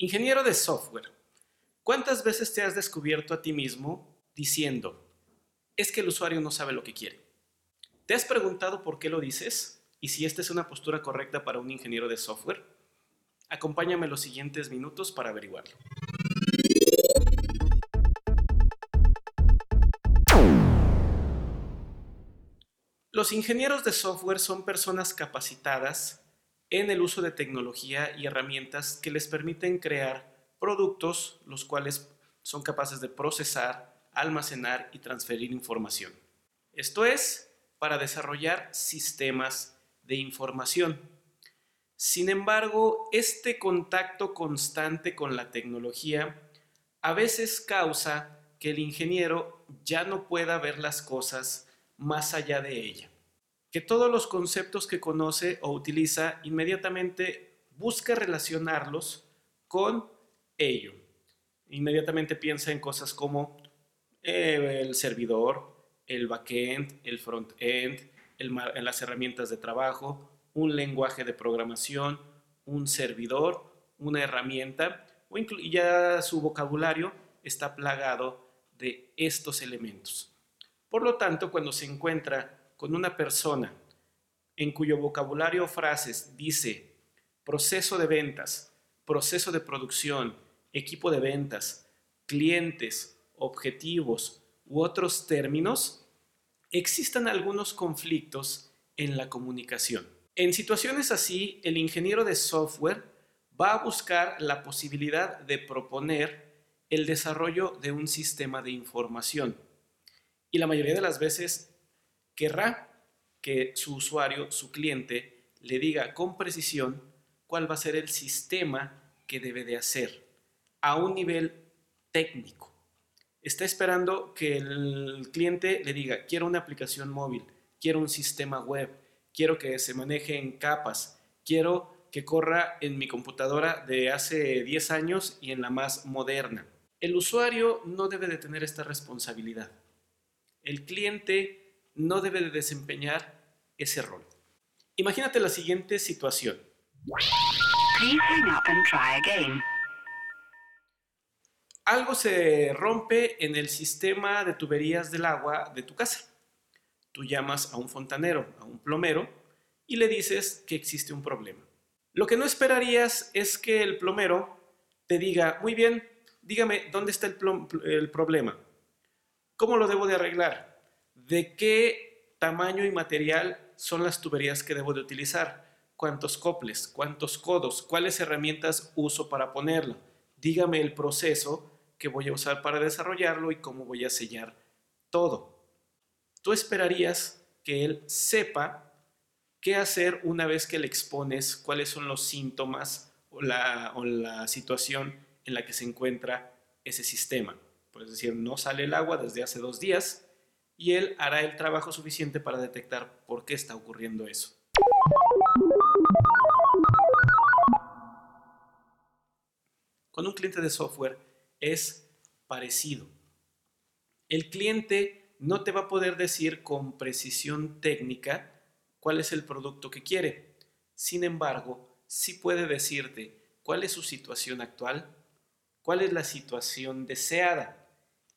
Ingeniero de software, ¿cuántas veces te has descubierto a ti mismo diciendo, es que el usuario no sabe lo que quiere? ¿Te has preguntado por qué lo dices y si esta es una postura correcta para un ingeniero de software? Acompáñame los siguientes minutos para averiguarlo. Los ingenieros de software son personas capacitadas en el uso de tecnología y herramientas que les permiten crear productos los cuales son capaces de procesar, almacenar y transferir información. Esto es, para desarrollar sistemas de información. Sin embargo, este contacto constante con la tecnología a veces causa que el ingeniero ya no pueda ver las cosas más allá de ella que todos los conceptos que conoce o utiliza inmediatamente busca relacionarlos con ello. Inmediatamente piensa en cosas como eh, el servidor, el backend, el frontend, las herramientas de trabajo, un lenguaje de programación, un servidor, una herramienta, o ya su vocabulario está plagado de estos elementos. Por lo tanto, cuando se encuentra con una persona en cuyo vocabulario o frases dice proceso de ventas, proceso de producción, equipo de ventas, clientes, objetivos u otros términos, existan algunos conflictos en la comunicación. En situaciones así, el ingeniero de software va a buscar la posibilidad de proponer el desarrollo de un sistema de información. Y la mayoría de las veces querrá que su usuario, su cliente, le diga con precisión cuál va a ser el sistema que debe de hacer a un nivel técnico. Está esperando que el cliente le diga, quiero una aplicación móvil, quiero un sistema web, quiero que se maneje en capas, quiero que corra en mi computadora de hace 10 años y en la más moderna. El usuario no debe de tener esta responsabilidad. El cliente no debe de desempeñar ese rol. Imagínate la siguiente situación. Algo se rompe en el sistema de tuberías del agua de tu casa. Tú llamas a un fontanero, a un plomero, y le dices que existe un problema. Lo que no esperarías es que el plomero te diga, muy bien, dígame, ¿dónde está el, el problema? ¿Cómo lo debo de arreglar? De qué tamaño y material son las tuberías que debo de utilizar, cuántos coples, cuántos codos, cuáles herramientas uso para ponerlo. Dígame el proceso que voy a usar para desarrollarlo y cómo voy a sellar todo. Tú esperarías que él sepa qué hacer una vez que le expones cuáles son los síntomas o la, situación en la que se encuentra ese sistema. Puedes decir, no sale el agua desde hace dos días, y él hará el trabajo suficiente para detectar por qué está ocurriendo eso. Con un cliente de software es parecido. El cliente no te va a poder decir con precisión técnica cuál es el producto que quiere. Sin embargo, sí puede decirte cuál es su situación actual, cuál es la situación deseada.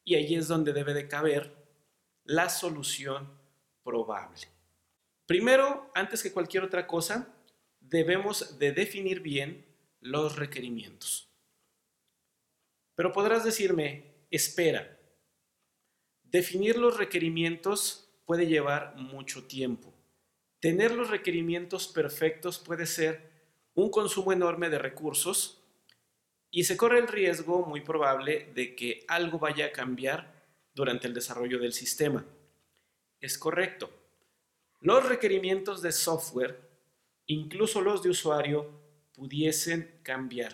Y ahí es donde debe de caber la solución probable. Primero, antes que cualquier otra cosa, debemos de definir bien los requerimientos. Pero podrás decirme, espera, definir los requerimientos puede llevar mucho tiempo. Tener los requerimientos perfectos puede ser un consumo enorme de recursos y se corre el riesgo muy probable de que algo vaya a cambiar durante el desarrollo del sistema. Es correcto. Los requerimientos de software, incluso los de usuario, pudiesen cambiar,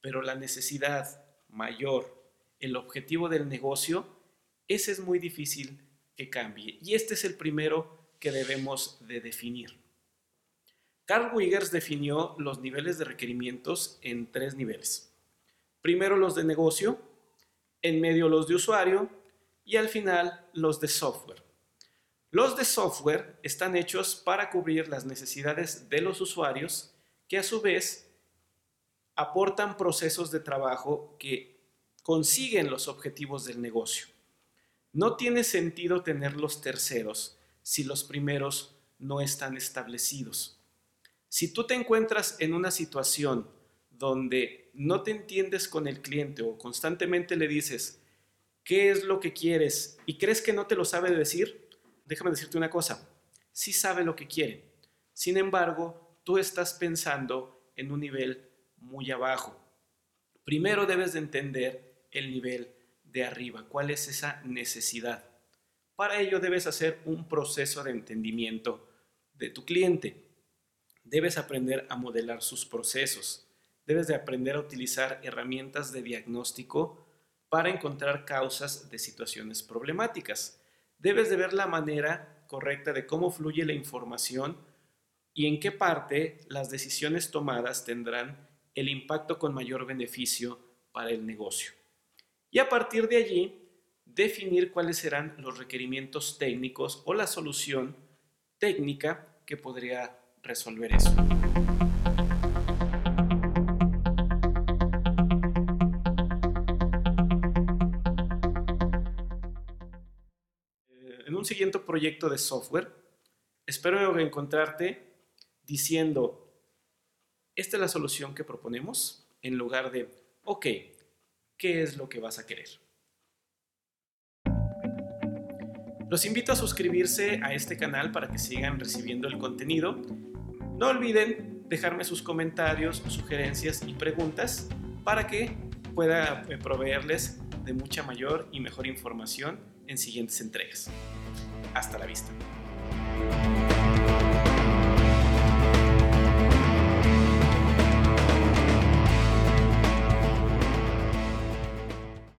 pero la necesidad mayor, el objetivo del negocio, ese es muy difícil que cambie. Y este es el primero que debemos de definir. Carl Wiggers definió los niveles de requerimientos en tres niveles. Primero los de negocio, en medio los de usuario y al final los de software. Los de software están hechos para cubrir las necesidades de los usuarios que a su vez aportan procesos de trabajo que consiguen los objetivos del negocio. No tiene sentido tener los terceros si los primeros no están establecidos. Si tú te encuentras en una situación donde no te entiendes con el cliente o constantemente le dices qué es lo que quieres y crees que no te lo sabe decir, déjame decirte una cosa, sí sabe lo que quiere. Sin embargo, tú estás pensando en un nivel muy abajo. Primero debes de entender el nivel de arriba, cuál es esa necesidad. Para ello debes hacer un proceso de entendimiento de tu cliente. Debes aprender a modelar sus procesos. Debes de aprender a utilizar herramientas de diagnóstico para encontrar causas de situaciones problemáticas. Debes de ver la manera correcta de cómo fluye la información y en qué parte las decisiones tomadas tendrán el impacto con mayor beneficio para el negocio. Y a partir de allí, definir cuáles serán los requerimientos técnicos o la solución técnica que podría resolver eso. Un siguiente proyecto de software, espero encontrarte diciendo, esta es la solución que proponemos, en lugar de, ok, ¿qué es lo que vas a querer? Los invito a suscribirse a este canal para que sigan recibiendo el contenido. No olviden dejarme sus comentarios, sugerencias y preguntas para que pueda eh, proveerles de mucha mayor y mejor información en siguientes entregas. Hasta la vista.